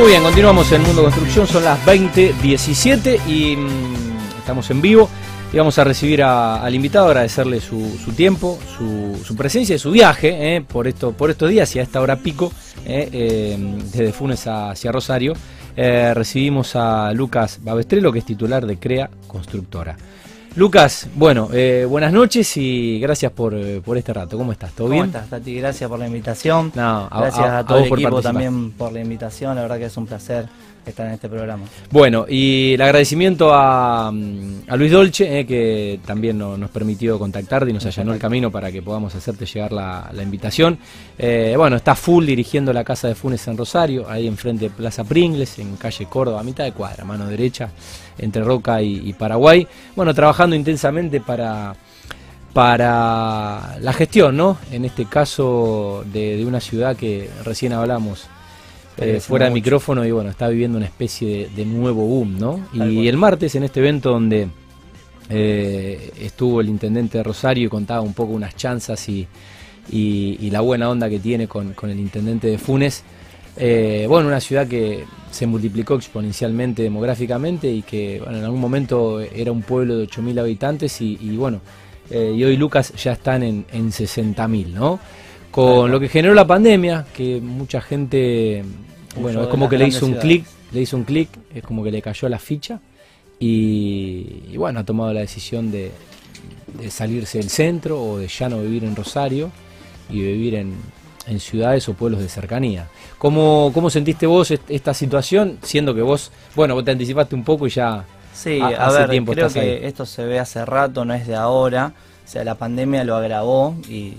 Muy bien, continuamos en Mundo Construcción, son las 20.17 y mm, estamos en vivo y vamos a recibir al invitado, agradecerle su, tiempo, su, presencia y su viaje eh, por estos días y a esta hora pico, eh, eh, desde Funes hacia Rosario. Eh, recibimos a Lucas Babestrelo, que es titular de CREA Constructora. Lucas, bueno, eh, buenas noches y gracias por, eh, por este rato. ¿Cómo estás? ¿Todo ¿Cómo bien? estás, Tati? Gracias por la invitación. No, a- Gracias a- a, a todo vos el equipo participar. también por la invitación. La verdad que es un placer estar en este programa. Bueno, y el agradecimiento a, mm, a Luis Dolce, eh, que también no- nos permitió contactarte y nos allanó el camino para que podamos hacerte llegar la, la invitación. Eh, bueno, está full dirigiendo la Casa de Funes en Rosario, ahí enfrente de Plaza Pringles, en calle Córdoba, a mitad de cuadra, mano derecha, entre Roca y, y Paraguay. Bueno, trabajando intensamente para para la gestión, ¿no? En este caso de, de una ciudad que recién hablamos eh, fuera de micrófono y bueno, está viviendo una especie de, de nuevo boom, ¿no? Y el martes en este evento donde eh, estuvo el intendente de Rosario y contaba un poco unas chanzas y, y- y la buena onda que tiene con, con el intendente de Funes. Eh, bueno, una ciudad que se multiplicó exponencialmente demográficamente y que bueno, en algún momento era un pueblo de 8.000 habitantes y, y bueno, y hoy Lucas ya están en, en 60.000, ¿no? Con lo que generó la pandemia, que mucha gente, bueno, es como que le hizo un clic, le hizo un clic, es como que le cayó la ficha y, y bueno, ha tomado la decisión de, de salirse del centro o de ya no vivir en Rosario y vivir en, en ciudades o pueblos de cercanía. ¿Cómo, ¿Cómo sentiste vos est- esta situación, siendo que vos, bueno, vos te anticipaste un poco y ya... Sí, a, hace ver, tiempo creo estás que ahí. esto se ve hace rato, no es de ahora. O sea, la pandemia lo agravó y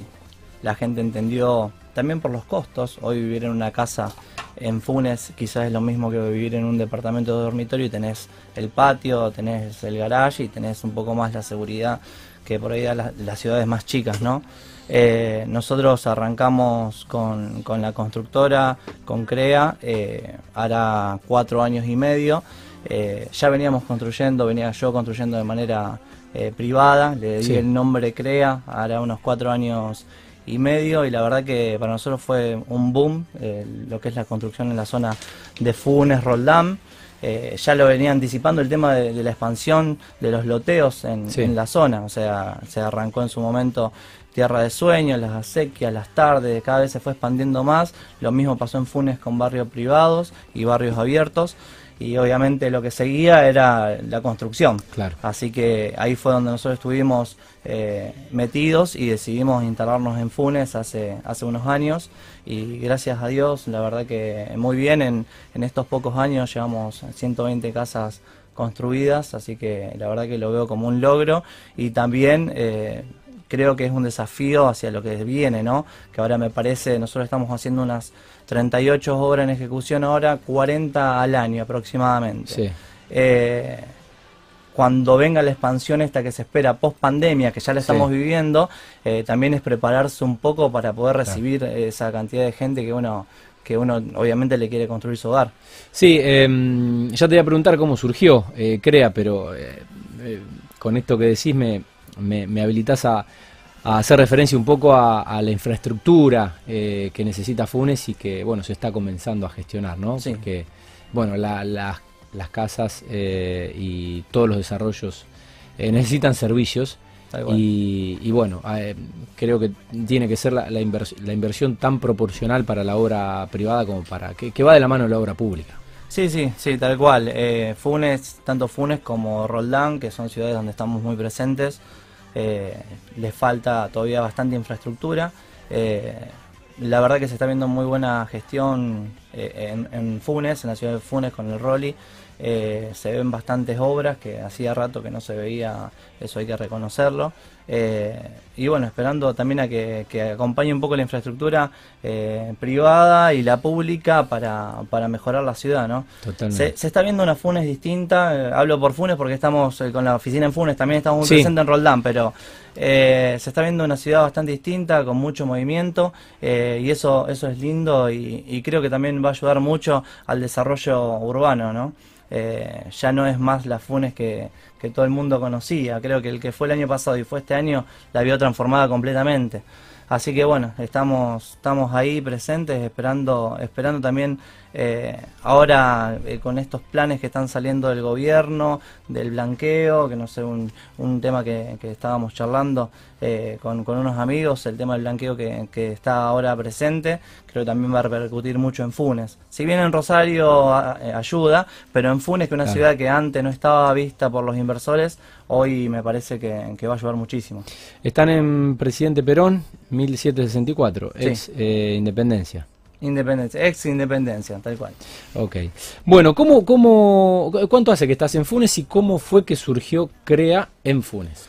la gente entendió también por los costos. Hoy vivir en una casa en Funes quizás es lo mismo que vivir en un departamento de dormitorio y tenés el patio, tenés el garage y tenés un poco más la seguridad que por ahí da la- las ciudades más chicas, ¿no? Eh, nosotros arrancamos con, con la constructora, con CREA, eh, hará cuatro años y medio. Eh, ya veníamos construyendo, venía yo construyendo de manera eh, privada, le di Sí. el nombre CREA, hará unos cuatro años y medio y la verdad que para nosotros fue un boom eh, lo que es la construcción en la zona de Funes, Roldán. Eh, ya lo venía anticipando el tema de, de la expansión de los loteos en, Sí. en la zona, o sea, se arrancó en su momento Tierra de Sueños, las acequias, las tardes, cada vez se fue expandiendo más, lo mismo pasó en Funes con barrios privados y barrios abiertos, y obviamente lo que seguía era la construcción. Claro. Así que ahí fue donde nosotros estuvimos eh, metidos y decidimos instalarnos en Funes hace, hace unos años y gracias a Dios, la verdad que muy bien, en, en estos pocos años llevamos 120 casas construidas, así que la verdad que lo veo como un logro y también eh, creo que es un desafío hacia lo que viene, ¿no? Que ahora me parece, nosotros estamos haciendo unas 38 obras en ejecución ahora, 40 al año aproximadamente. Sí. Eh, cuando venga la expansión esta que se espera post pandemia, que ya la Sí. estamos viviendo, eh, también es prepararse un poco para poder recibir esa cantidad de gente que uno, que uno obviamente le quiere construir su hogar. Sí, em, ya te voy a preguntar cómo surgió eh, CREA, pero con esto que decís me, me, me habilitas a, a hacer referencia un poco a, a la infraestructura eh, que necesita Funes y que bueno se está comenzando a gestionar, ¿no? Sí. Porque bueno la- la- las casas eh, y todos los desarrollos eh, necesitan servicios y, y bueno, eh, creo que tiene que ser la, la invers- la inversión tan proporcional para la obra privada como para que, que va de la mano de la obra pública. Sí, sí, sí, tal cual. Eh, Funes, tanto Funes como Roldán, que son ciudades donde estamos muy presentes, eh, les falta todavía bastante infraestructura. Eh, la verdad que se está viendo muy buena gestión eh, en, en Funes, en la ciudad de Funes con el Roli. Eh, se ven bastantes obras que hacía rato que no se veía, eso hay que reconocerlo. Eh, y bueno, esperando también a que, que acompañe un poco la infraestructura eh, privada y la pública para, para mejorar la ciudad, ¿no? Totalmente. Se, se está viendo una Funes distinta, hablo por Funes porque estamos con la oficina en Funes, también estamos muy Sí. presentes en Roldán, pero se está viendo una ciudad bastante distinta, con mucho movimiento, y eso, eso es lindo y, y creo que también va a ayudar mucho al desarrollo urbano, ¿no? Eh, ya no es más la Funes que, que todo el mundo conocía, creo que el que fue el año pasado y fue este año la vio transformada completamente. Así que bueno, estamos, estamos ahí presentes, esperando, esperando también Eh, ahora eh, con estos planes que están saliendo del gobierno, del blanqueo, que no sé, un, un tema que, que estábamos charlando eh, con, con, unos amigos, el tema del blanqueo que, que, está ahora presente, creo que también va a repercutir mucho en Funes. Si bien en Rosario ayuda, pero en Funes, que es una claro. ciudad que antes no estaba vista por los inversores, hoy me parece que, que va a ayudar muchísimo. Están en Presidente Perón, 1764, sí. ex Independencia. Independencia, ex Independencia, tal cual. Ok. Bueno, ¿cómo, cómo, ¿cuánto hace que estás en Funes y cómo fue que surgió CREA en Funes?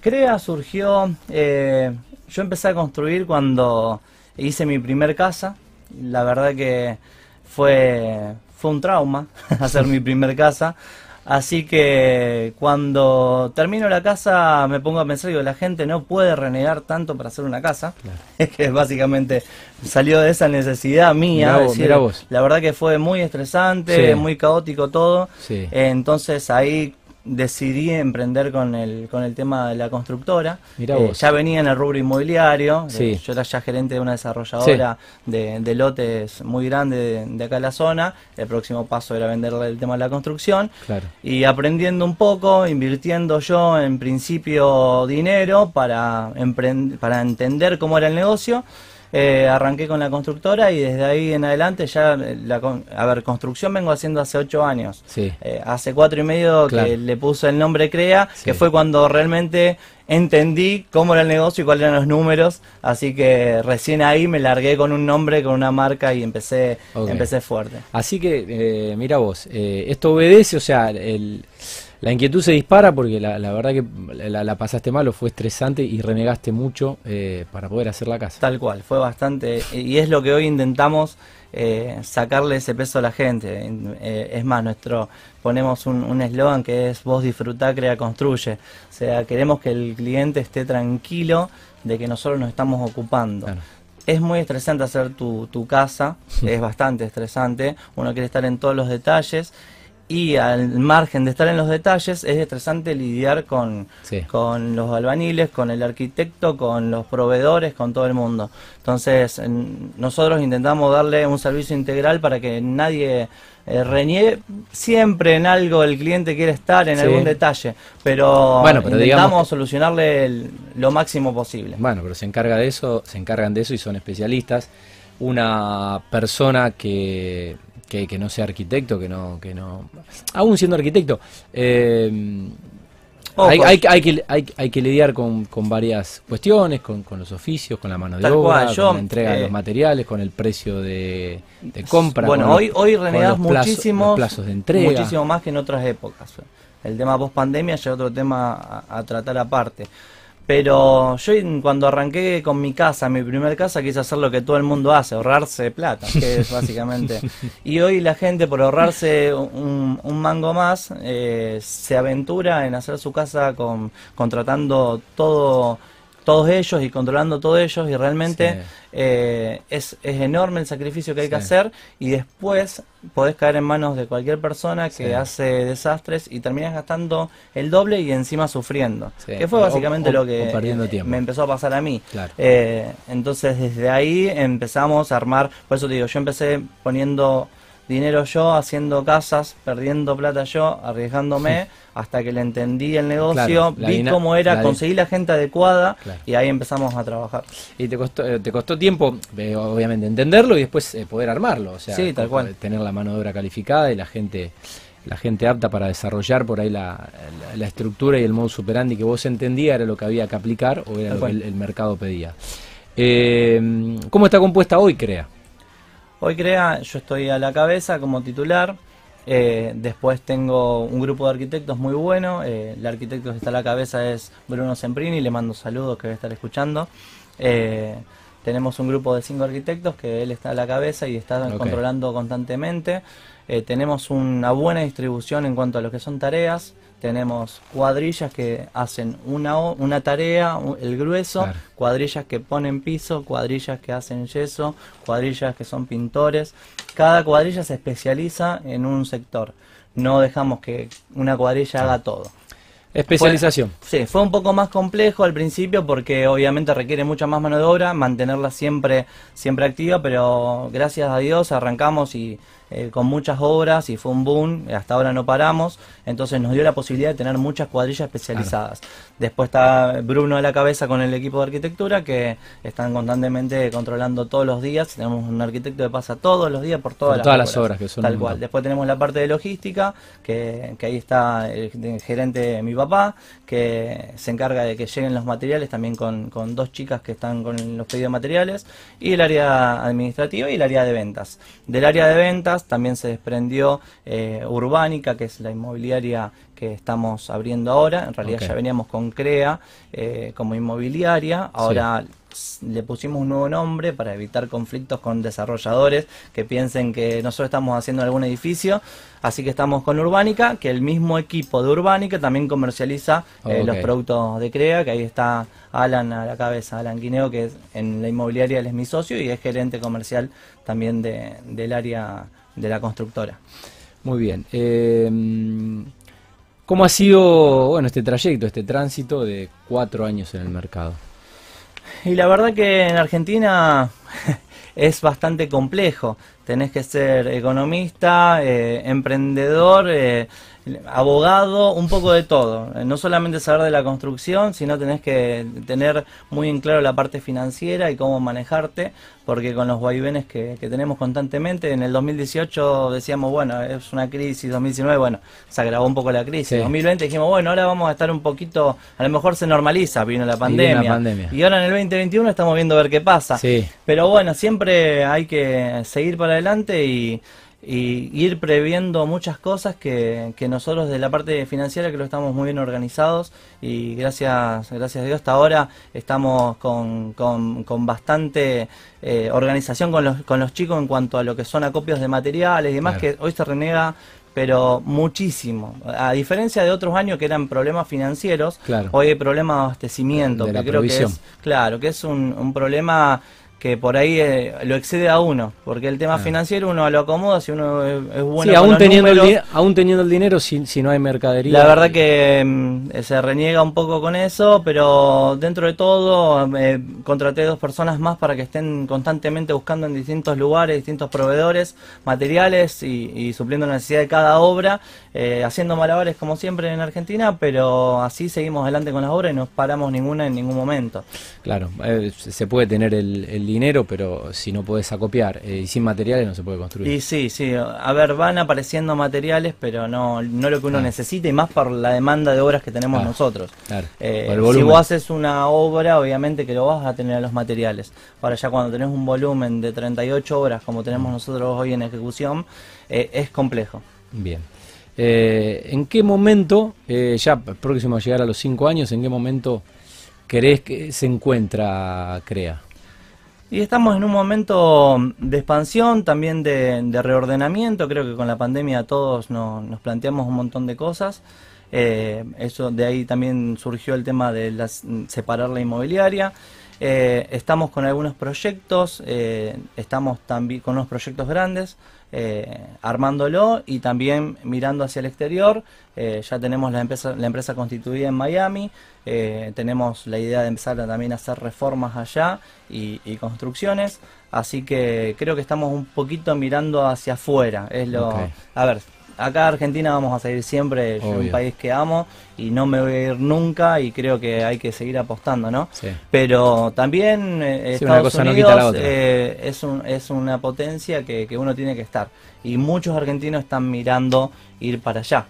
CREA surgió, eh, yo empecé a construir cuando hice mi primer casa. La verdad que fue, fue un trauma hacer mi primer casa. Así que cuando termino la casa me pongo a pensar, digo, la gente no puede renegar tanto para hacer una casa. Es que básicamente salió de esa necesidad mía. Mirá vos, mirá vos. La verdad que fue muy estresante, Sí. muy caótico todo. Sí. Entonces ahí decidí emprender con el, con el tema de la constructora. Mirá Eh, vos. ya venía en el rubro inmobiliario. Sí. Eh, yo era ya gerente de una desarrolladora de, de lotes muy grande de, de acá en la zona. El próximo paso era venderle el tema de la construcción. Claro. Y aprendiendo un poco, invirtiendo yo en principio dinero para, para entender cómo era el negocio. Eh, arranqué con la constructora y desde ahí en adelante ya, eh, la, a ver, construcción vengo haciendo hace ocho años. Sí. Eh, hace cuatro y medio Claro. que le puse el nombre CREA, Sí. que fue cuando realmente entendí cómo era el negocio y cuáles eran los números, así que recién ahí me largué con un nombre, con una marca y empecé, empecé fuerte. Así que, eh, mira vos, eh, esto obedece, o sea, el- la inquietud se dispara porque la, la verdad que la, la pasaste mal o fue estresante y renegaste mucho eh, para poder hacer la casa. Tal cual, fue bastante, y es lo que hoy intentamos eh, sacarle ese peso a la gente. Eh, es más, nuestro ponemos un un eslogan que es vos disfrutá, crea, construye. O sea, queremos que el cliente esté tranquilo de que nosotros nos estamos ocupando. Claro. Es muy estresante hacer tu, tu casa, es bastante estresante, uno quiere estar en todos los detalles y al margen de estar en los detalles es estresante lidiar con, Sí. con los albaniles, con el arquitecto, con los proveedores, con todo el mundo. Entonces en- nosotros intentamos darle un servicio integral para que nadie eh, reniegue. Siempre en algo el cliente quiere estar, en Sí. algún detalle, pero, Bueno, pero intentamos solucionarle el- lo máximo posible. Bueno, pero se encarga de eso, se encargan de eso y son especialistas. Una persona que, que, que no sea arquitecto, que no, que no, aún siendo arquitecto, eh, hay, hay, hay que, hay, que lidiar con, con varias cuestiones, con, con los oficios, con la mano de Tal obra, cual, yo, con la entrega de eh, los materiales, con el precio de, de compra. Bueno, los- hoy, hoy renegas los plazos- muchísimo, los plazos de entrega. muchísimo más que en otras épocas. El tema post pandemia ya es otro tema a, a tratar aparte. Pero yo cuando arranqué con mi casa, mi primer casa, quise hacer lo que todo el mundo hace, ahorrarse plata, que es básicamente. Y hoy la gente por ahorrarse un, un mango más, eh, se aventura en hacer su casa con contratando todo todos ellos y controlando todos ellos y realmente Sí. eh, es, es enorme el sacrificio que hay que hacer y después podés caer en manos de cualquier persona que Sí. hace desastres y terminas gastando el doble y encima sufriendo. Que fue básicamente o- lo que eh, me empezó a pasar a mí. Claro. Eh, entonces desde ahí empezamos a armar, por eso te digo, yo empecé poniendo dinero yo, haciendo casas, perdiendo plata yo, arriesgándome, hasta que le entendí el negocio, Claro, vi cómo era, la conseguí la gente adecuada Claro. y ahí empezamos a trabajar. Y te costó, eh, te costó tiempo, eh, obviamente, entenderlo y después eh, poder armarlo. O sea, Sí, tal co- cual. tener la mano de obra calificada y la gente la gente apta para desarrollar por ahí la, la- la estructura y el modus operandi que vos entendías era lo que había que aplicar o era Tal lo que el, el mercado pedía. Eh, ¿Cómo está compuesta hoy, CREA? Hoy crea, yo estoy a la cabeza como titular. eh, después tengo un grupo de arquitectos muy bueno. eh, el arquitecto que está a la cabeza es Bruno Semprini. Le mando saludos que va a estar escuchando. Eh, tenemos un grupo de cinco arquitectos que él está a la cabeza y está controlando constantemente. Tenemos una buena distribución en cuanto a lo que son tareas. Tenemos cuadrillas que hacen una, una tarea, el grueso, Claro. cuadrillas que ponen piso, cuadrillas que hacen yeso, cuadrillas que son pintores. Cada cuadrilla se especializa en un sector. No dejamos que una cuadrilla haga todo. Especialización. sí, fue un poco más complejo al principio porque obviamente requiere mucha más mano de obra, mantenerla siempre, siempre activa, pero gracias a Dios arrancamos y eh, con muchas obras y fue un boom, hasta ahora no paramos, entonces nos dio la posibilidad de tener muchas cuadrillas especializadas. Después está Bruno a la cabeza con el equipo de arquitectura que están constantemente controlando todos los días, tenemos un arquitecto que pasa todos los días por todas, las, obras, que son tal cual. Después tenemos la parte de logística, que, ahí está el, gerente mi papá, que se encarga de que lleguen los materiales, también con, con dos chicas que están con los pedidos de materiales, y el área administrativa y el área de ventas. Del área de ventas también se desprendió eh, Urbánica, que es la inmobiliaria que estamos abriendo ahora. En realidad ya veníamos con CREA eh, como inmobiliaria. Ahora le pusimos un nuevo nombre para evitar conflictos con desarrolladores que piensen que nosotros estamos haciendo algún edificio. Así que estamos con Urbánica, que el mismo equipo de Urbánica también comercializa eh, los productos de CREA, que ahí está Alan a la cabeza, Alan Quineo, que es en la inmobiliaria, él es mi socio y es gerente comercial también del área de la constructora. Muy bien. Eh, ¿Cómo ha sido bueno este trayecto, este tránsito de cuatro años en el mercado? Y la verdad que en Argentina es bastante complejo. Tenés que ser economista, eh, emprendedor, eh, abogado, un poco de todo. No solamente saber de la construcción, sino tenés que tener muy en claro la parte financiera y cómo manejarte, porque con los vaivenes que, tenemos constantemente, en el 2018 decíamos, bueno, es una crisis, 2019, bueno, se agravó un poco la crisis. En 2020 dijimos, bueno, ahora vamos a estar un poquito, a lo mejor se normaliza, vino la pandemia. pandemia. Y ahora en el 2021 estamos viendo a ver qué pasa. Pero bueno, siempre hay que seguir para adelante y y ir previendo muchas cosas que, que, nosotros de la parte financiera que lo estamos muy bien organizados y gracias gracias a Dios hasta ahora estamos con, con, bastante eh, organización con los, con los chicos en cuanto a lo que son acopios de materiales y demás que hoy se renega pero muchísimo. A diferencia de otros años que eran problemas financieros, hoy hay problemas de abastecimiento, que creo que es, claro, que es un, un problema que por ahí eh, lo excede a uno, porque el tema financiero uno lo acomoda si uno es, bueno. Sí, aún, teniendo el, aún teniendo el dinero si, si no hay mercadería. La verdad que mm, se reniega un poco con eso, pero dentro de todo eh, contraté dos personas más para que estén constantemente buscando en distintos lugares, distintos proveedores, materiales y, supliendo la necesidad de cada obra, eh, haciendo malabares como siempre en Argentina, pero así seguimos adelante con las obras y no paramos ninguna en ningún momento. Claro, se puede tener el, el dinero, pero si no puedes acopiar eh, y sin materiales no se puede construir. Y sí, sí, a ver, van apareciendo materiales, pero no, no lo que uno necesita y más por la demanda de obras que tenemos nosotros. Claro. Eh, si vos haces una obra, obviamente que lo vas a tener a los materiales. Ahora ya cuando tenés un volumen de 38 obras como tenemos nosotros hoy en ejecución, eh, es complejo. Bien. ¿En qué momento, ya próximo a llegar a los 5 años, en qué momento crees que se encuentra CREA? Y estamos en un momento de expansión, también de, reordenamiento. Creo que con la pandemia todos nos planteamos un montón de cosas. Eh, eso de ahí también surgió el tema de separar la inmobiliaria. Eh, estamos con algunos proyectos, eh, estamos también con unos proyectos grandes, eh, armándolo y también mirando hacia el exterior. ya tenemos la empresa, la empresa constituida en Miami, tenemos la idea de empezar también a hacer reformas allá y, construcciones, así que creo que estamos un poquito mirando hacia afuera. Es lo, a ver, acá Argentina vamos a seguir siempre, es un país que amo y no me voy a ir nunca y creo que hay que seguir apostando, ¿no? Pero también eh, Estados Unidos eh, es, un, es una potencia que, que uno tiene que estar. Y muchos argentinos están mirando ir para allá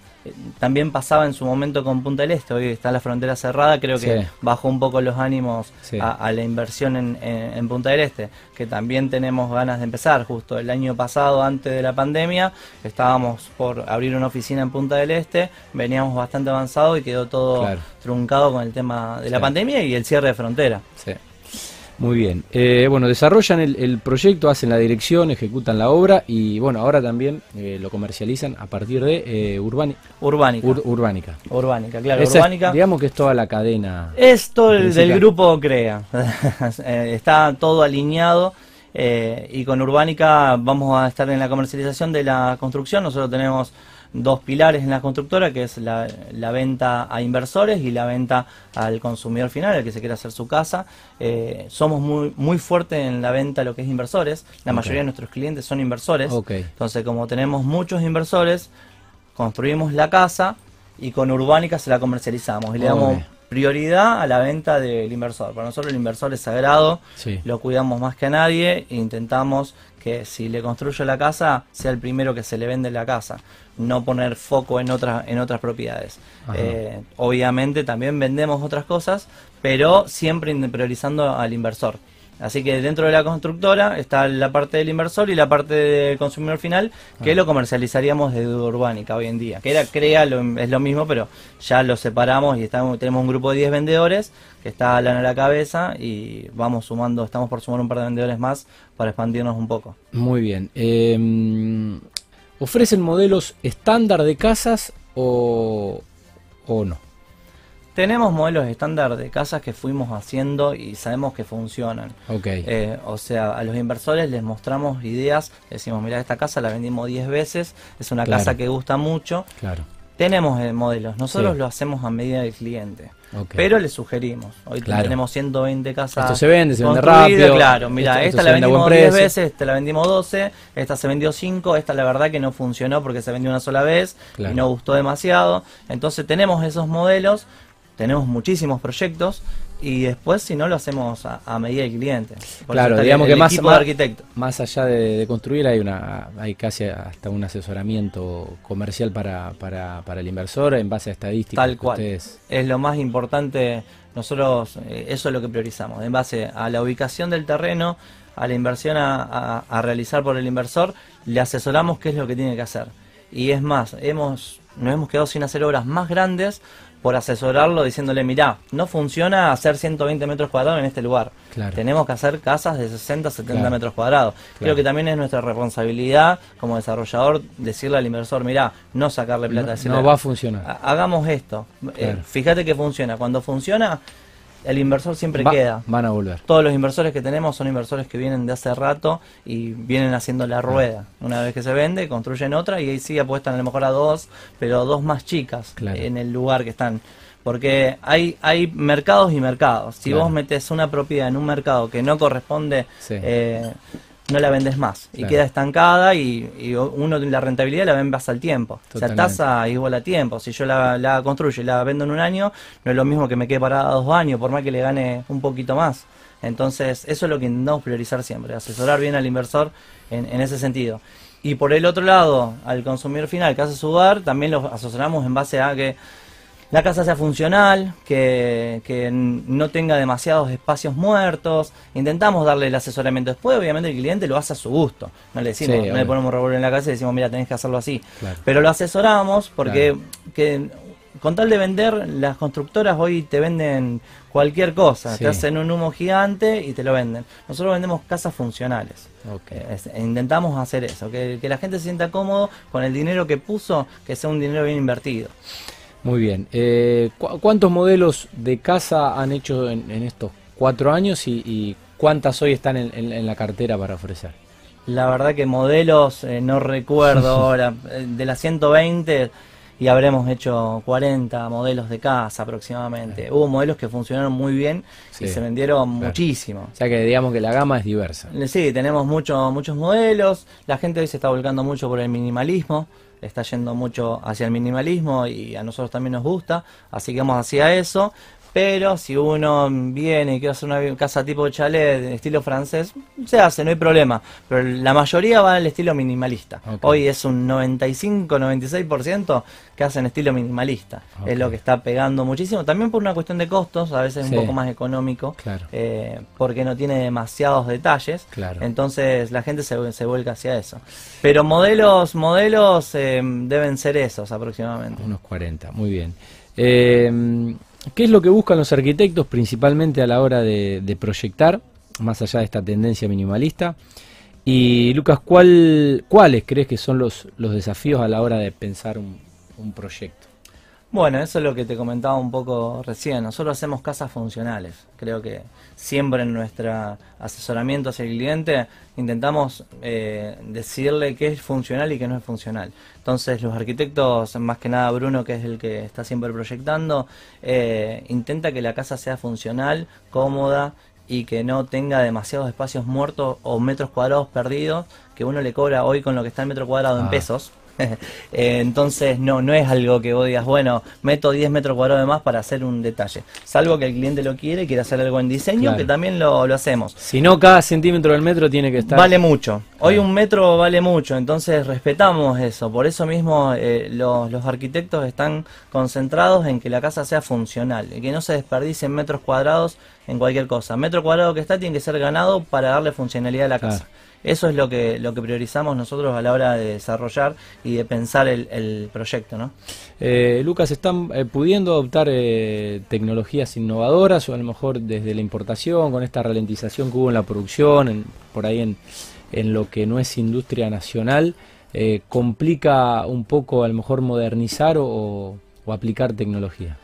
también pasaba en su momento con Punta del Este, hoy está la frontera cerrada, creo que bajó un poco los ánimos a, la inversión en, Punta del Este, que también tenemos ganas de empezar. Justo el año pasado, antes de la pandemia, estábamos por abrir una oficina en Punta del Este, veníamos bastante avanzado y quedó todo truncado con el tema de la pandemia y el cierre de frontera. Muy bien. Eh, bueno, desarrollan el, proyecto, hacen la dirección, ejecutan la obra y bueno, ahora también eh, lo comercializan a partir de eh, Urbánica. Urbánica. Urbánica. claro. Urbánica. digamos que es toda la cadena. Esto del grupo CREA. Está todo alineado Eh, y con Urbánica vamos a estar en la comercialización de la construcción. Nosotros tenemos dos pilares en la constructora, que es la, venta a inversores y la venta al consumidor final, el que se quiere hacer su casa. Eh, somos muy, muy fuertes en la venta a lo que es inversores. La mayoría de nuestros clientes son inversores. Entonces, como tenemos muchos inversores, construimos la casa y con Urbánica se la comercializamos y le damos prioridad a la venta del inversor. Para nosotros el inversor es sagrado, lo cuidamos más que a nadie e intentamos que si le construyo la casa sea el primero que se le vende la casa, no poner foco en otras en otras propiedades. Eh, obviamente también vendemos otras cosas, pero siempre priorizando al inversor. Así que dentro de la constructora está la parte del inversor y la parte del consumidor final, que ah. lo comercializaríamos de Urbánica hoy en día. Que era CREA, es lo mismo, pero ya lo separamos y estamos, tenemos un grupo de 10 vendedores que está Alan a la cabeza y vamos sumando, estamos por sumar un par de vendedores más para expandirnos un poco. Muy bien. Em, ¿Ofrecen modelos estándar de casas o, o no? Tenemos modelos estándar de casas que fuimos haciendo y sabemos que funcionan. Okay. Eh, o sea, a los inversores les mostramos ideas, decimos, mira, esta casa la vendimos 10 veces, es una casa que gusta mucho. Claro. Tenemos eh, modelos, nosotros lo hacemos a medida del cliente. Pero le sugerimos. Hoy tenemos 120 casas. Esto se vende, se vende rápido. Claro, mira, esta la vendimos 10 veces, esta la vendimos 12, esta se vendió 5, esta la verdad que no funcionó porque se vendió una sola vez y no gustó demasiado. Entonces tenemos esos modelos tenemos muchísimos proyectos y después si no lo hacemos a, medida del cliente. claro, digamos que más, más, más allá de, construir hay una hay casi hasta un asesoramiento comercial para, para, para el inversor en base a estadísticas. Tal cual. Es lo más importante, nosotros eh, eso es lo que priorizamos, en base a la ubicación del terreno, a la inversión a, a realizar por el inversor, le asesoramos qué es lo que tiene que hacer. Y es más, hemos nos hemos quedado sin hacer obras más grandes por asesorarlo diciéndole, mirá, no funciona hacer 120 metros cuadrados en este lugar. Tenemos que hacer casas de 60, 70 metros cuadrados. Creo que también es nuestra responsabilidad como desarrollador decirle al inversor, mirá, no sacarle plata. No, no va a funcionar. Hagamos esto. Eh, fíjate que funciona. Cuando funciona, el inversor siempre queda. Van a volver. Todos los inversores que tenemos son inversores que vienen de hace rato y vienen haciendo la rueda. Una vez que se vende, construyen otra y ahí sí apuestan a lo mejor a dos, pero dos más chicas en el lugar que están. Porque hay, hay mercados y mercados. Si vos metes una propiedad en un mercado que no corresponde, eh, no la vendes más y queda estancada y, y, uno la rentabilidad la ven al tiempo. O sea, tasa igual a tiempo. Si yo la, la, construyo y la vendo en un año, no es lo mismo que me quede parada dos años, por más que le gane un poquito más. Entonces, eso es lo que intentamos priorizar siempre, asesorar bien al inversor en, en ese sentido. Y por el otro lado, al consumidor final que hace su hogar, también lo asesoramos en base a que la casa sea funcional, que, no tenga demasiados espacios muertos. Intentamos darle el asesoramiento. Después, obviamente, el cliente lo hace a su gusto. No le decimos, no le ponemos revólver en la casa y decimos, mira, tenés que hacerlo así. Pero lo asesoramos porque que, con tal de vender, las constructoras hoy te venden cualquier cosa. Te hacen un humo gigante y te lo venden. Nosotros vendemos casas funcionales. Eh, intentamos hacer eso, que, que la gente se sienta cómodo con el dinero que puso, que sea un dinero bien invertido. Muy bien. Eh, ¿Cuántos modelos de casa han hecho en, estos cuatro años y, cuántas hoy están en, la cartera para ofrecer? La verdad que modelos eh, no recuerdo ahora. Eh, de las 120 y habremos hecho 40 modelos de casa aproximadamente. Hubo modelos que funcionaron muy bien y se vendieron muchísimo. O sea que digamos que la gama es diversa. Sí, tenemos mucho, muchos modelos. La gente hoy se está volcando mucho por el minimalismo está yendo mucho hacia el minimalismo y a nosotros también nos gusta, así que vamos hacia eso. Pero si uno viene y quiere hacer una casa tipo chalet estilo francés, se hace, no hay problema. Pero la mayoría va al estilo minimalista. Hoy es un 95-96% que hacen estilo minimalista. Es lo que está pegando muchísimo. También por una cuestión de costos, a veces es un poco más económico. Eh, porque no tiene demasiados detalles. Entonces la gente se, se, vuelca hacia eso. Pero modelos, modelos eh, deben ser esos aproximadamente. Unos 40, muy bien. Eh, ¿Qué es lo que buscan los arquitectos principalmente a la hora de, proyectar, más allá de esta tendencia minimalista? Y Lucas, ¿cuál, ¿cuáles crees que son los, los desafíos a la hora de pensar un, proyecto? Bueno, eso es lo que te comentaba un poco recién. Nosotros hacemos casas funcionales. Creo que siempre en nuestro asesoramiento hacia el cliente intentamos eh, decirle qué es funcional y qué no es funcional. Entonces los arquitectos, más que nada Bruno, que es el que está siempre proyectando, eh, intenta que la casa sea funcional, cómoda y que no tenga demasiados espacios muertos o metros cuadrados perdidos que uno le cobra hoy con lo que está el metro cuadrado en Ah. pesos. Eh, entonces no, no es algo que vos digas, bueno, meto 10 metros cuadrados de más para hacer un detalle. Salvo que el cliente lo quiere quiere hacer algo en diseño, Claro. que también lo, lo hacemos. Si no, cada centímetro del metro tiene que estar. Vale mucho. Hoy un metro vale mucho, entonces respetamos eso. Por eso mismo eh, los, los arquitectos están concentrados en que la casa sea funcional, y que no se desperdicien metros cuadrados en cualquier cosa. Metro cuadrado que está tiene que ser ganado para darle funcionalidad a la Claro. Eso es lo que, lo que priorizamos nosotros a la hora de desarrollar y de pensar el, el proyecto, ¿no? Eh, Lucas, ¿están eh, pudiendo adoptar eh, tecnologías innovadoras o a lo mejor desde la importación, con esta ralentización que hubo en la producción, por ahí en, en lo que no es industria nacional, eh, complica un poco a lo mejor modernizar o, o aplicar tecnología?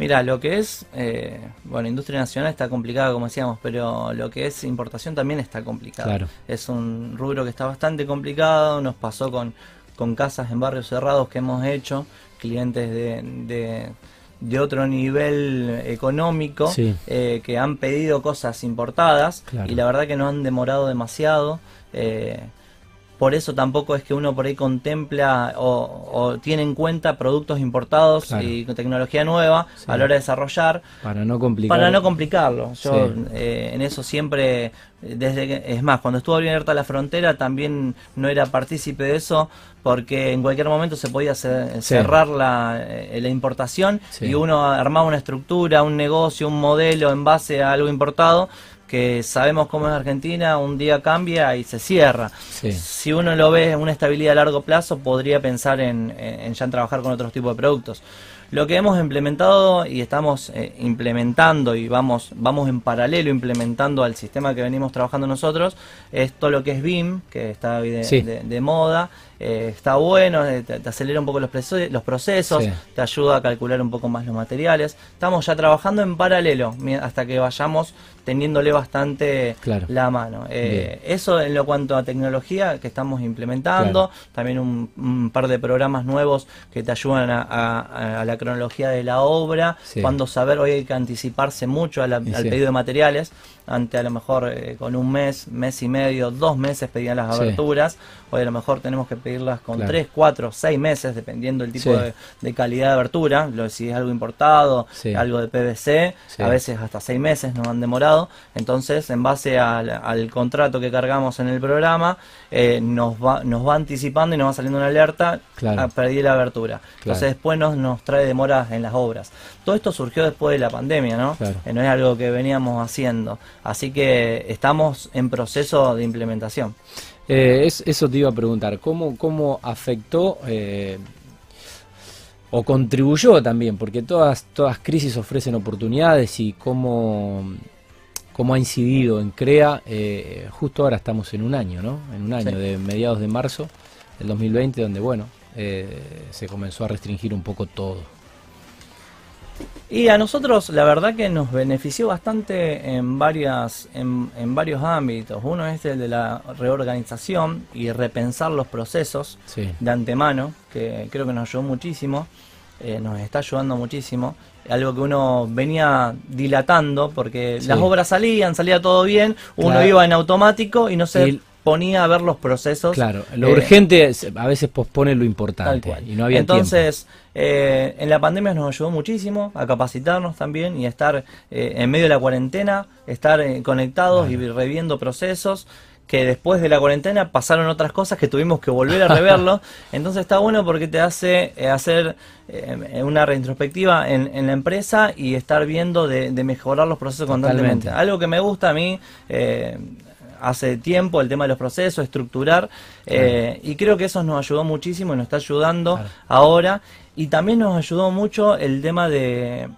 Mira, lo que es, eh, bueno, industria nacional está complicada, como decíamos, pero lo que es importación también está complicado. Claro. Es un rubro que está bastante complicado, nos pasó con, con casas en barrios cerrados que hemos hecho, clientes de, de, de otro nivel económico Sí. eh, que han pedido cosas importadas Claro. y la verdad que no han demorado demasiado. eh, por eso tampoco es que uno por ahí contempla o, o tiene en cuenta productos importados Claro. y tecnología nueva Sí. a la hora de desarrollar Para no complicar. para no complicarlo. Yo Sí. eh, en eso siempre, desde que, es más, cuando estuvo abierta la frontera también no era partícipe de eso porque en cualquier momento se podía Sí. cerrar la, eh, la importación y uno armaba una estructura, un negocio, un modelo en base a algo importado que sabemos cómo es Argentina, un día cambia y se cierra. Sí. Si uno lo ve en una estabilidad a largo plazo, podría pensar en, en- ya en trabajar con otros tipos de productos. Lo que hemos implementado y estamos eh, implementando y vamos, vamos en paralelo implementando al sistema que venimos trabajando nosotros es todo lo que es BIM, que está de, Sí. de- de moda, eh, está bueno, eh, te, te acelera un poco los, procesos, Sí. te ayuda a calcular un poco más los materiales. Estamos ya trabajando en paralelo hasta que vayamos teniéndole bastante Claro. la mano. Eh, eso en lo cuanto a tecnología que estamos implementando, también un, un par de programas nuevos que te ayudan a, a- a la cronología de la obra, Sí. cuando saber hoy hay que anticiparse mucho la- al pedido de materiales, ante a lo mejor eh, con un mes, mes y medio, dos meses pedían las Sí. aberturas, hoy a lo mejor tenemos que pedirlas con Claro. tres, cuatro, seis meses, dependiendo del tipo de, de calidad de abertura, lo, si es algo importado, algo de PVC, a veces hasta seis meses nos han demorado, entonces en base al, al contrato que cargamos en el programa, eh, nos, va, nos va anticipando y nos va saliendo una alerta, Claro. a perdí la abertura. Entonces después nos, nos trae demoras en las obras. Todo esto surgió después de la pandemia, ¿no? Claro. Eh, no es algo que veníamos haciendo. Así que estamos en proceso de implementación. Eh, es- eso te iba a preguntar, ¿cómo, cómo afectó o contribuyó también? Porque todas, todas crisis ofrecen oportunidades y cómo, cómo ha incidido en CREA, eh, justo ahora estamos en un año, ¿no? En un año, Sí. de mediados de marzo del 2020, donde, bueno, eh, se comenzó a restringir un poco todo. Y a nosotros la verdad que nos benefició bastante en varias en, en varios ámbitos. Uno es el de la reorganización y repensar los procesos Sí, de antemano, que creo que nos ayudó muchísimo, eh, nos está ayudando muchísimo. Algo que uno venía dilatando porque Sí. las obras salían, salía todo bien, uno Claro. iba en automático y no se Y- ponía a ver los procesos. claro, lo eh, urgente a veces pospone lo importante y no había. Entonces, eh, en la pandemia nos ayudó muchísimo a capacitarnos también y a estar eh, en medio de la cuarentena, estar eh, conectados y reviendo procesos que después de la cuarentena pasaron otras cosas que tuvimos que volver a reverlo. Entonces está bueno porque te hace eh, hacer eh, una reintrospectiva en, en la empresa y estar viendo de, de mejorar los procesos constantemente. Totalmente. Algo que me gusta a mí eh, hace tiempo, el tema de los procesos, estructurar, eh, y creo que eso nos ayudó muchísimo y nos está ayudando Claro. ahora. Y también nos ayudó mucho el tema de,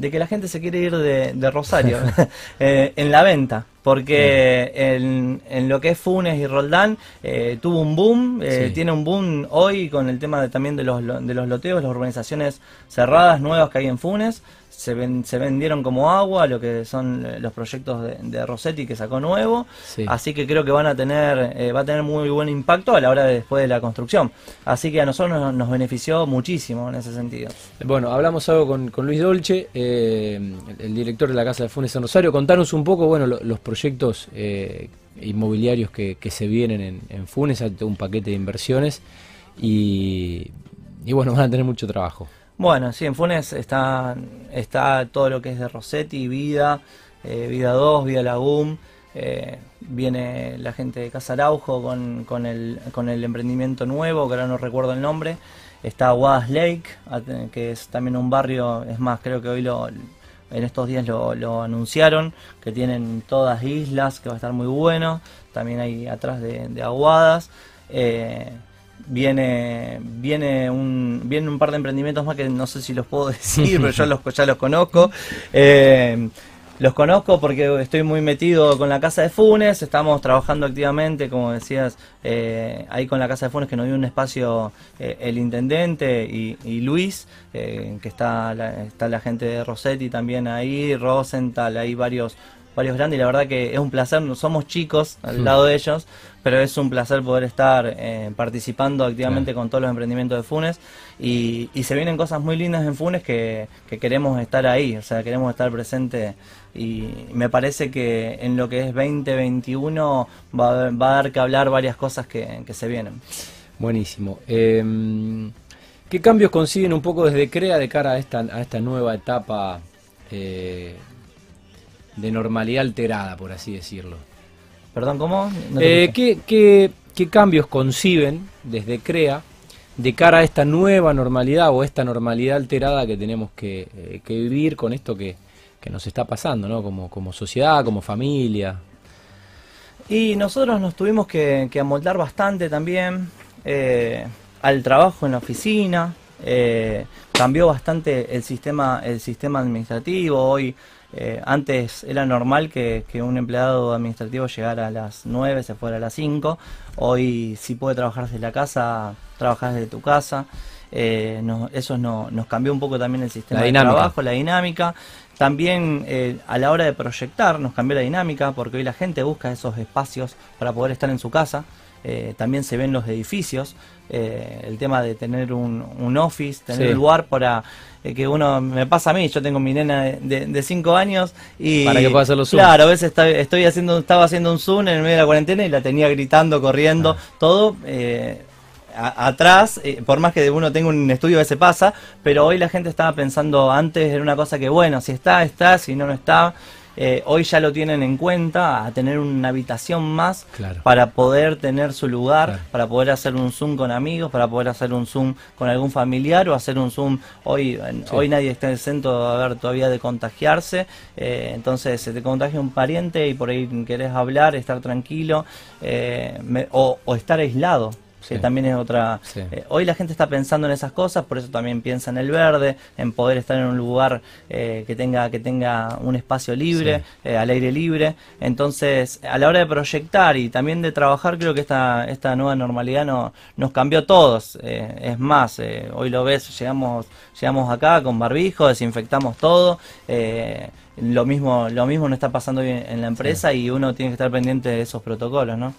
de que la gente se quiere ir de, de Rosario eh, en la venta. porque en, en, lo que es Funes y Roldán eh, tuvo un boom, eh, tiene un boom hoy con el tema de, también de los, de los loteos, las urbanizaciones cerradas nuevas que hay en Funes se, ven, se vendieron como agua lo que son eh, los proyectos de, de Rossetti que sacó nuevo. Así que creo que van a tener, eh, va a tener muy buen impacto a la hora de después de la construcción. Así que a nosotros nos, benefició muchísimo en ese sentido. Bueno, hablamos algo con, Luis Dolce, eh, el, director de la Casa de Funes en Rosario. Contanos un poco, bueno, los proyectos inmobiliarios que, se vienen en, en Funes, un paquete de inversiones y, y bueno, van a tener mucho trabajo. Bueno, sí, en Funes está, está todo lo que es de Rossetti, Vida, eh, Vida 2, Vida Lagum. Eh, viene la gente de Casa Araujo con, con, el, con el emprendimiento nuevo, que ahora no recuerdo el nombre. Está Wadas Lake, que es también un barrio, es más, creo que hoy lo, en estos días lo, anunciaron, que tienen todas islas, que va a estar muy bueno. También hay atrás de, de Aguadas. Eh, viene viene un viene un par de emprendimientos más que no sé si los puedo decir pero yo los ya los conozco. Eh, los conozco porque estoy muy metido con la casa de Funes estamos trabajando activamente como decías eh, ahí con la casa de Funes que nos dio un espacio eh, el intendente y, Luis que está la, está la gente de Rossetti también ahí Rosenthal hay varios varios grandes y la verdad que es un placer, somos chicos al lado de ellos, pero es un placer poder estar eh, participando activamente con todos los emprendimientos de Funes y, se vienen cosas muy lindas en Funes que, queremos estar ahí, o sea, queremos estar presente y me parece que en lo que es 2021 va, a, va a dar que hablar varias cosas que, se vienen. Buenísimo. Em, ¿Qué cambios consiguen un poco desde CREA de cara a esta, a esta nueva etapa eh, de normalidad alterada, por así decirlo. Perdón, ¿cómo? Eh, ¿qué, cambios conciben desde CREA de cara a esta nueva normalidad o esta normalidad alterada que tenemos que, eh, vivir con esto que, nos está pasando, ¿no? Como, como sociedad, como familia. Y nosotros nos tuvimos que, amoldar bastante también eh, al trabajo en la oficina. Cambió bastante el sistema, el sistema administrativo. Hoy eh, antes era normal que, un empleado administrativo llegara a las 9, se fuera a las 5. Hoy si puede trabajar desde la casa, trabajar desde tu casa. Eh, eso nos cambió un poco también el sistema de trabajo, la dinámica. También eh, a la hora de proyectar nos cambió la dinámica porque hoy la gente busca esos espacios para poder estar en su casa. También se ven los edificios, el tema de tener un, office, tener un lugar para eh, que uno me pasa a mí, yo tengo mi nena de 5 años y... Para que pueda hacer los zoom. Claro, a veces estoy haciendo, estaba haciendo un zoom en el medio de la cuarentena y la tenía gritando, corriendo, ah. todo... Eh, atrás, eh, por más que uno tenga un estudio a veces pasa, pero hoy la gente estaba pensando antes era una cosa que bueno, si está, está, si no, no está. Eh, hoy ya lo tienen en cuenta a tener una habitación más para poder tener su lugar, para poder hacer un Zoom con amigos, para poder hacer un Zoom con algún familiar o hacer un Zoom. Hoy, hoy nadie está en el centro a ver todavía de contagiarse, eh, entonces se te contagia un pariente y por ahí querés hablar, estar tranquilo eh, o, o estar aislado que también es otra... Eh, hoy la gente está pensando en esas cosas, por eso también piensa en el verde, en poder estar en un lugar eh, que, tenga, que tenga un espacio libre, eh, al aire libre. Entonces, a la hora de proyectar y también de trabajar, creo que esta, esta nueva normalidad no, nos cambió a todos. es más, hoy lo ves, llegamos, llegamos acá con barbijo, desinfectamos todo. lo mismo, lo mismo no está pasando en, en la empresa y uno tiene que estar pendiente de esos protocolos, ¿no?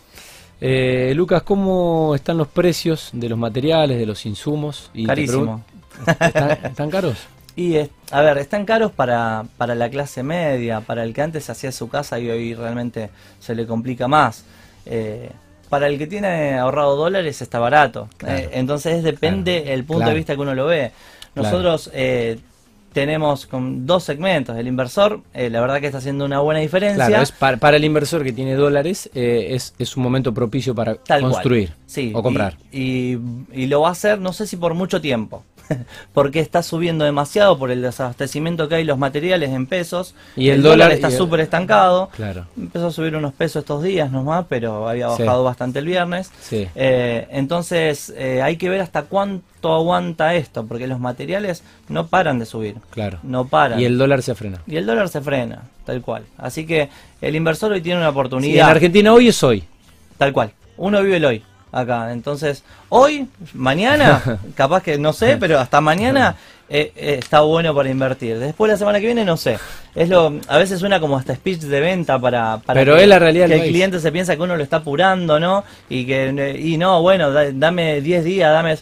Eh, Lucas, ¿cómo están los precios de los materiales, de los insumos? Y Carísimo. ¿Están, caros? Y, a ver, están caros para, para la clase media, para el que antes hacía su casa y hoy realmente se le complica más. Eh, para el que tiene ahorrado dólares está barato. Eh, entonces depende el punto de vista que uno lo ve. Nosotros eh, tenemos con dos segmentos. El inversor, eh, la verdad que está haciendo una buena diferencia. Claro, es para, el inversor que tiene dólares, eh, es, es, un momento propicio para construir o comprar. Y, y, lo va a hacer, no sé si por mucho tiempo. porque está subiendo demasiado por el desabastecimiento que hay los materiales en pesos. Y el dólar- está súper estancado. Claro. Empezó a subir unos pesos estos días nomás, pero había bajado Sí. bastante el viernes. Sí. Eh, entonces eh, hay que ver hasta cuánto aguanta esto, porque los materiales no paran de subir. Claro. No paran. Y el dólar se frena. Y el dólar se frena, tal cual. Así que el inversor hoy tiene una Sí, en oportunidad. Argentina hoy es hoy. Tal cual. Uno vive el hoy acá. Entonces, hoy, mañana, capaz que no sé, pero hasta mañana eh, eh, está bueno para invertir. Después la semana que viene no sé. Es lo a veces suena como hasta speech de venta para, para Pero que, es la realidad que el país. cliente se piensa que uno lo está apurando, ¿no? Y que eh, y no, bueno, da- dame 10 días, dame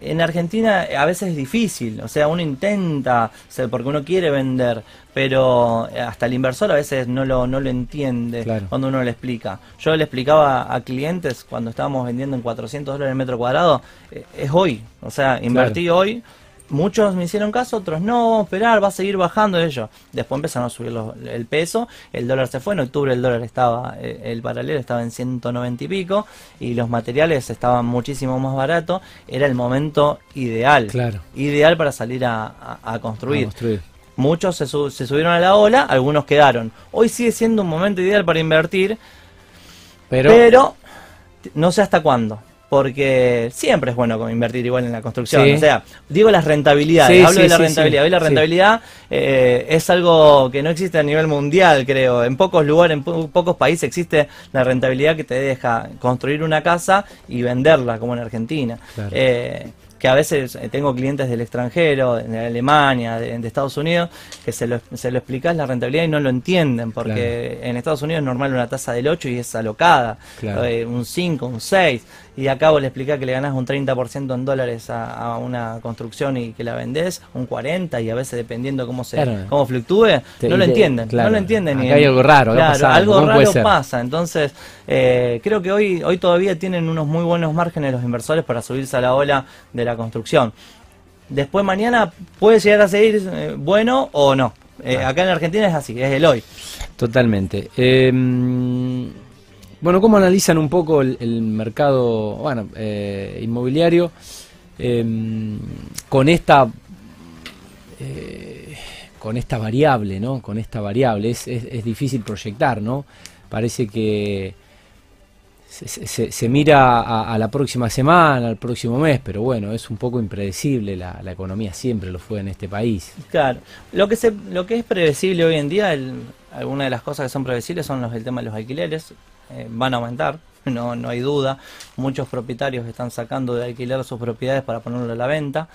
en Argentina a veces es difícil, o sea, uno intenta, o sea, porque uno quiere vender, pero eh, hasta el inversor a veces no lo, no lo entiende Claro. cuando uno le explica. Yo le explicaba a clientes cuando estábamos vendiendo en 400 dólares el metro cuadrado, eh, es hoy, o sea, invertí hoy. Muchos me hicieron caso, otros no, vamos a esperar, va a seguir bajando ellos. Después empezaron a subir los- el peso, el dólar se fue, en octubre el dólar estaba, eh, el paralelo estaba en 190 y pico, y los materiales estaban muchísimo más baratos, era el momento ideal, Claro. ideal para salir a, a- a construir. A construir. Muchos se, se subieron a la ola, algunos quedaron. Hoy sigue siendo un momento ideal para invertir, Pero, no sé hasta cuándo. Porque siempre es bueno invertir igual en la construcción. Sí. O sea, digo las rentabilidades. Sí, Hablo sí, de la rentabilidad. Hoy la rentabilidad eh, es algo que no existe a nivel mundial, creo. En pocos lugares, en po- pocos países existe la rentabilidad que te deja construir una casa y venderla, como en Argentina. Claro. Eh, que a veces eh, tengo clientes del extranjero, de Alemania, de, de Estados Unidos, que se lo, se lo explicas la rentabilidad y no lo entienden, porque en Estados Unidos es normal una tasa del 8 y es alocada, Claro. eh, un 5, un 6, y acá vos le explicás que le ganás un 30% en dólares a, a una construcción y que la vendés, un 40, y a veces dependiendo cómo se Claro. cómo fluctúe, Te- no lo te- entienden, claro. no lo entienden. Acá hay algo raro, claro, pasa algo algo, ¿cómo puede raro pasa, entonces eh, creo que hoy, hoy todavía tienen unos muy buenos márgenes los inversores para subirse a la ola de la construcción. Después mañana puede llegar a seguir eh, bueno o no. Eh, Ah. Acá en Argentina es así, es el hoy. Totalmente. Eh, bueno, ¿cómo analizan un poco el, mercado eh, inmobiliario eh, con esta eh, con esta variable, ¿no? Con esta variable es, difícil proyectar, ¿no? Parece que se, se- se- mira a, la próxima semana, al próximo mes, pero bueno, es un poco impredecible la, la economía siempre lo fue en este país. Claro. Lo que se, lo que es predecible hoy en día, el- algunas de las cosas que son predecibles son los, el tema de los alquileres. Eh, van a aumentar, no, no hay duda. Muchos propietarios están sacando de alquiler sus propiedades para ponerlo a la venta.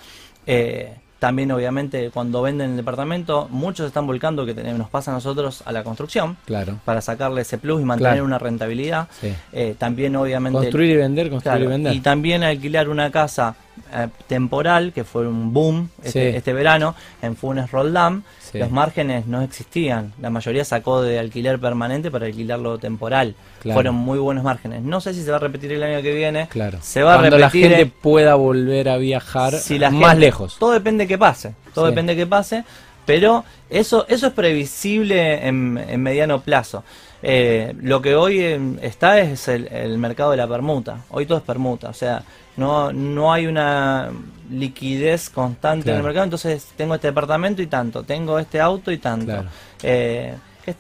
Eh, también, obviamente, cuando venden el departamento, muchos están volcando, que nos pasa a nosotros, a la construcción, Claro. para sacarle ese plus y mantener Claro. una rentabilidad. Sí. Eh, también, obviamente, Construir y vender, construir Claro, y vender. y también alquilar una casa eh, temporal, que fue un boom este, Sí. este verano en Funes Roldán. Sí. Los márgenes no existían. La mayoría sacó de alquiler permanente para alquilarlo temporal. Claro. Fueron muy buenos márgenes. No sé si se va a repetir el año que viene. Claro. Se va Cuando a repetir. la gente pueda volver a viajar si la más gente- lejos. Todo depende que pase. Todo Sí. depende que pase. Pero eso, eso es previsible en, en mediano plazo. Eh, lo que hoy está es el, el mercado de la permuta. Hoy todo es permuta. O sea, no, no hay una liquidez constante en el mercado. Entonces, tengo este departamento y tanto. Tengo este auto y tanto. Claro. Eh,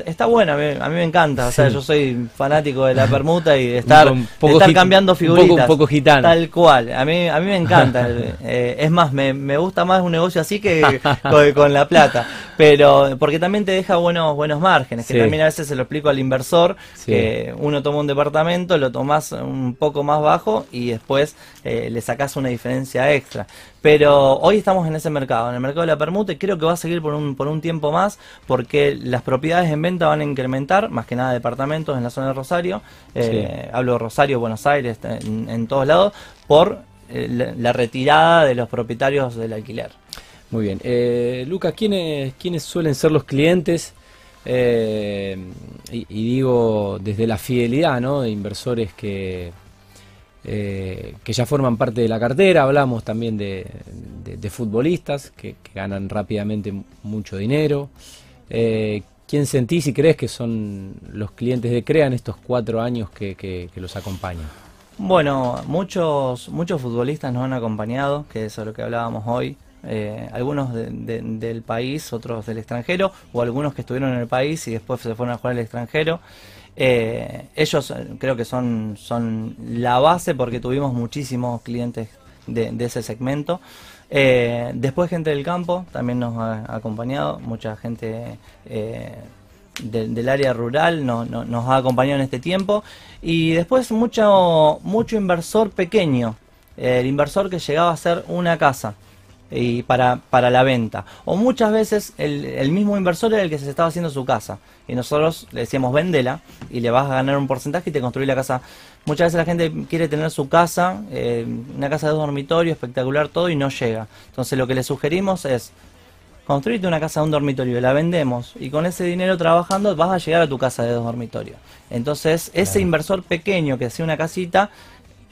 está, bueno, a mí, me encanta. O sea, Sí. yo soy fanático de la permuta y de estar, Un de estar cambiando un poco- figuritas. un poco gitano. Tal cual. A mí, a mí me encanta. Eh, es más, me, me gusta más un negocio así que con, con la plata. Pero, porque también te deja buenos, buenos márgenes. Que Sí. también a veces se lo explico al inversor. Sí. Que uno toma un departamento, lo tomás un poco más bajo y después eh, le sacás una diferencia extra. Pero hoy estamos en ese mercado, en el mercado de la permuta, y creo que va a seguir por un, por un tiempo más, porque las propiedades en venta van a incrementar, más que nada departamentos en la zona de Rosario, eh, hablo de Rosario, Buenos Aires, en, en todos lados, por eh, la, la retirada de los propietarios del alquiler. Muy bien. Eh, Lucas, ¿quiénes, ¿quiénes suelen ser los clientes? Eh, y, y digo, desde la fidelidad, ¿no? De inversores que, eh, que ya forman parte de la cartera. Hablamos también de, de- de futbolistas que, ganan rápidamente mucho dinero. Eh, ¿Quién sentís y crees que son los clientes de CREA en estos cuatro años que, los acompañan? Bueno, muchos, muchos futbolistas nos han acompañado, que es lo que hablábamos hoy. eh, algunos del país, otros del extranjero, o algunos que estuvieron en el país y después se fueron a jugar al extranjero. Eh, ellos eh, creo que son, son la base porque tuvimos muchísimos clientes de, ese segmento. después gente del campo también nos ha acompañado, mucha gente del área rural nos ha acompañado en este tiempo. Y después mucho, mucho inversor pequeño, el inversor que llegaba a ser una casa y para, para la venta. O muchas veces el, el, mismo inversor era el que se estaba haciendo su casa. Y nosotros le decíamos, vendela y le vas a ganar un porcentaje y te construí la casa. Muchas veces la gente quiere tener su casa, eh, una casa de dos dormitorios, espectacular todo, y no llega. Entonces lo que le sugerimos es, construirte una casa de un dormitorio, la vendemos y con ese dinero trabajando vas a llegar a tu casa de dos dormitorios. Entonces ese inversor pequeño que hacía una casita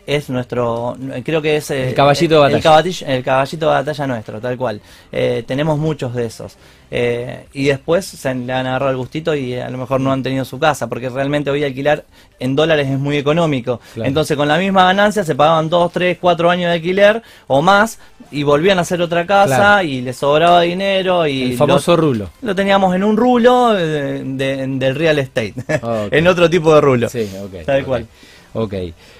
es nuestro, creo que es el caballito de batalla. El caballito, de batalla nuestro, tal cual. Eh, tenemos muchos de esos. Eh, y después se le han agarrado el gustito y a lo mejor no han tenido su casa, porque realmente hoy alquilar en dólares es muy económico. Entonces con la misma ganancia se pagaban 2, 3, 4 años de alquiler o más y volvían a hacer otra casa y les sobraba dinero. y El famoso rulo. Lo teníamos en un rulo de, del real estate, en otro tipo de rulo. Sí, Tal cual. Ok.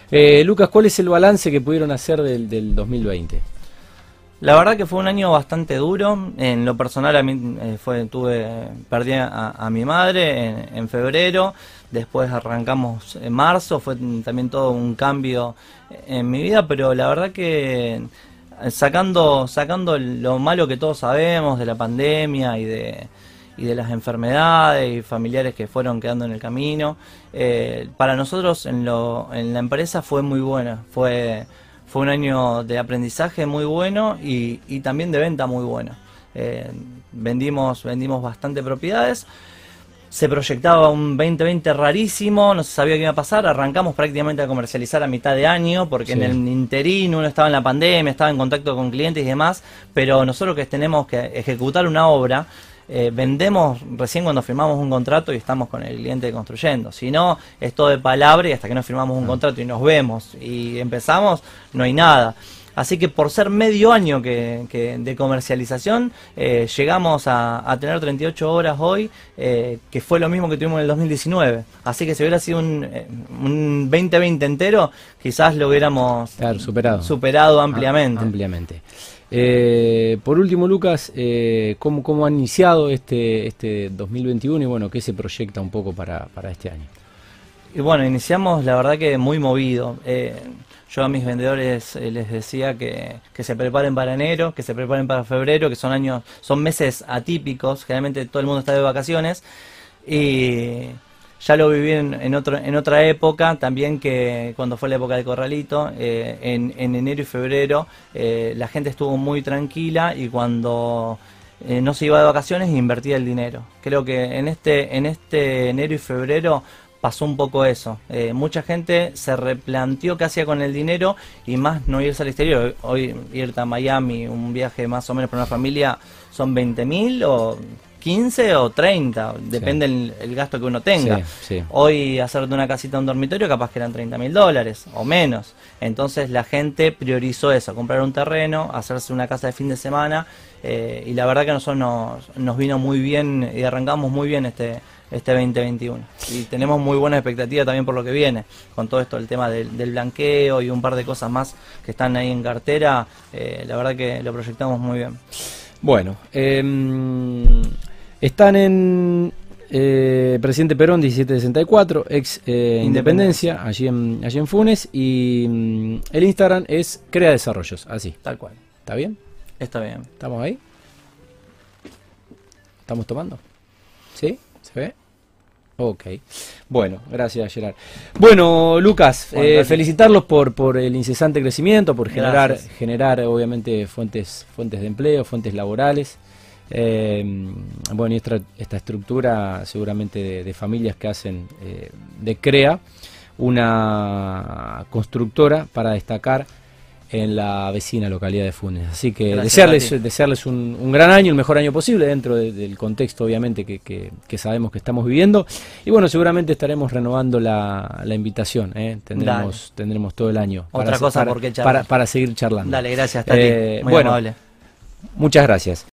Eh, Lucas, ¿cuál es el balance que pudieron hacer del, del 2020? La verdad que fue un año bastante duro. En lo personal a mí eh, fue, tuve, perdí a, mi madre en, febrero. Después arrancamos en marzo. Fue también todo un cambio en mi vida, pero la verdad que eh, sacando, sacando lo malo que todos sabemos de la pandemia y de, y de las enfermedades y familiares que fueron quedando en el camino. Eh, para nosotros en, lo, en la empresa fue muy buena, fue, fue un año de aprendizaje muy bueno y, y también de venta muy bueno. Eh, vendimos, vendimos bastante propiedades. Se proyectaba un 2020 rarísimo, no se sabía qué iba a pasar. Arrancamos prácticamente a comercializar a mitad de año, porque en el interín uno estaba en la pandemia, estaba en contacto con clientes y demás. Pero nosotros que tenemos que ejecutar una obra, eh, vendemos recién cuando firmamos un contrato y estamos con el cliente construyendo. Si no, es todo de palabra y hasta que no firmamos un ah. contrato y nos vemos y empezamos, no hay nada. Así que por ser medio año que, de comercialización, eh, llegamos a, tener 38 horas hoy, eh, que fue lo mismo que tuvimos en el 2019. Así que si hubiera sido un, un 2020 entero, quizás lo hubiéramos superado, superado ampliamente. ampliamente. Eh, por último, Lucas, eh, ¿cómo, ¿cómo, han iniciado este, este 2021 y bueno, qué se proyecta un poco para, este año? Y bueno, iniciamos la verdad que muy movido. Eh, yo a mis vendedores eh, les decía que, que, se preparen para enero, que se preparen para febrero, que son años, son meses atípicos, generalmente todo el mundo está de vacaciones y ya lo viví en, otro, en otra época, también que cuando fue la época del corralito, eh, en, en, enero y febrero la gente estuvo muy tranquila y cuando no se iba de vacaciones invertía el dinero. Creo que en este, en este enero y febrero pasó un poco eso. mucha gente se replanteó qué hacía con el dinero y más no irse al exterior. Hoy irte a Miami, un viaje más o menos para una familia, son 20 mil o 15 o 30, depende el, gasto que uno tenga. Hoy hacerte una casita, un dormitorio, capaz que eran 30 mil dólares o menos. Entonces la gente priorizó eso, comprar un terreno, hacerse una casa de fin de semana eh, y la verdad que a nosotros nos, nos vino muy bien y arrancamos muy bien este, este 2021. Y tenemos muy buena expectativa también por lo que viene, con todo esto, el tema del, blanqueo y un par de cosas más que están ahí en cartera, eh, la verdad que lo proyectamos muy bien. Bueno, eh, están en eh, Presidente Perón 1764, ex eh, Independencia, allí en, allí en Funes. Y mm, el Instagram es Crea Desarrollos, así. Tal cual. ¿Está bien? Está bien. ¿Estamos ahí? ¿Estamos tomando? ¿Sí? Ok. Bueno, gracias Gerard. Bueno, Lucas, eh, felicitarlos por, por el incesante crecimiento, por generar, generar obviamente fuentes, fuentes de empleo, fuentes laborales. Eh, bueno, y esta, esta estructura seguramente de, familias que hacen eh, de CREA una constructora para destacar en la vecina localidad de Funes. Así que desearles, desearles un, gran año, el mejor año posible dentro del contexto obviamente que, sabemos que estamos viviendo. Y bueno, seguramente estaremos renovando la, invitación. ¿eh? Tendremos, tendremos todo el año Otra cosa para, para, seguir charlando. Dale, gracias, Tati. Eh, Muy bueno, amable. Muchas gracias.